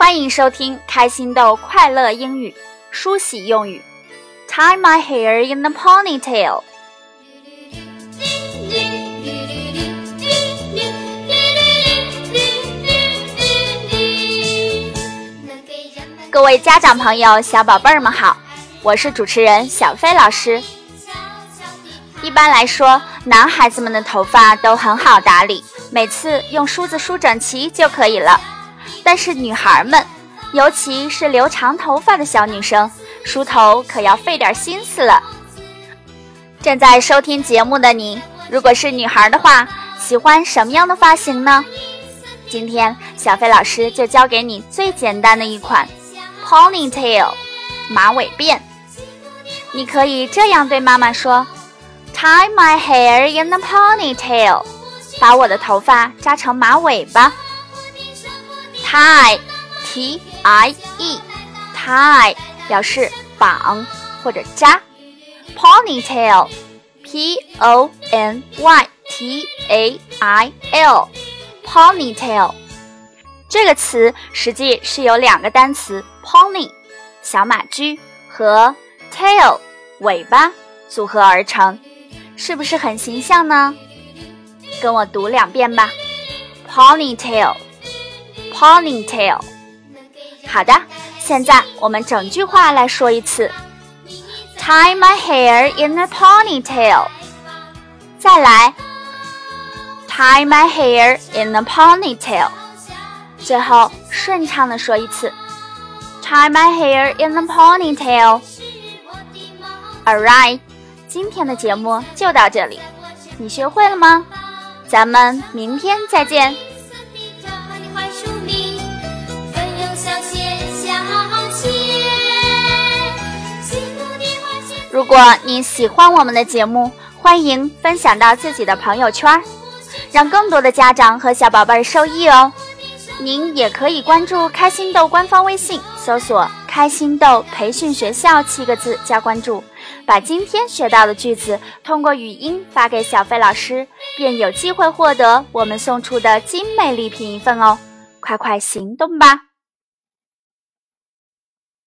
欢迎收听开心豆快乐英语梳洗用语。Tie my hair in a ponytail。各位家长朋友、小宝贝儿们好，我是主持人小飞老师。一般来说，男孩子们的头发都很好打理，每次用梳子梳整齐就可以了。但是女孩们，尤其是留长头发的小女生，梳头可要费点心思了。正在收听节目的你，如果是女孩的话，喜欢什么样的发型呢？今天小飞老师就教给你最简单的一款。Ponytail，马尾辫。你可以这样对妈妈说：“Tie my hair in a ponytail，把我的头发扎成马尾巴。Tie，T-I-E，tie 表示绑或者扎。Ponytail，P-O-N-Y-T-A-I-L，ponytail。这个词实际是由两个单词 pony 小马驹和 tail 尾巴组合而成，是不是很形象呢？跟我读两遍吧，ponytail ponytail，。好的，现在我们整句话来说一次，tie my hair in a ponytail。再来，tie my hair in a ponytail。最后顺畅的说一次，tie my hair in a ponytail。Alright，今天的节目就到这里，你学会了吗？咱们明天再见。如果你喜欢我们的节目，欢迎分享到自己的朋友圈，让更多的家长和小宝贝受益哦。您也可以关注开心豆官方微信，搜索“开心豆培训学校”七个字加关注，把今天学到的句子通过语音发给小飞老师，便有机会获得我们送出的精美礼品一份哦！快快行动吧！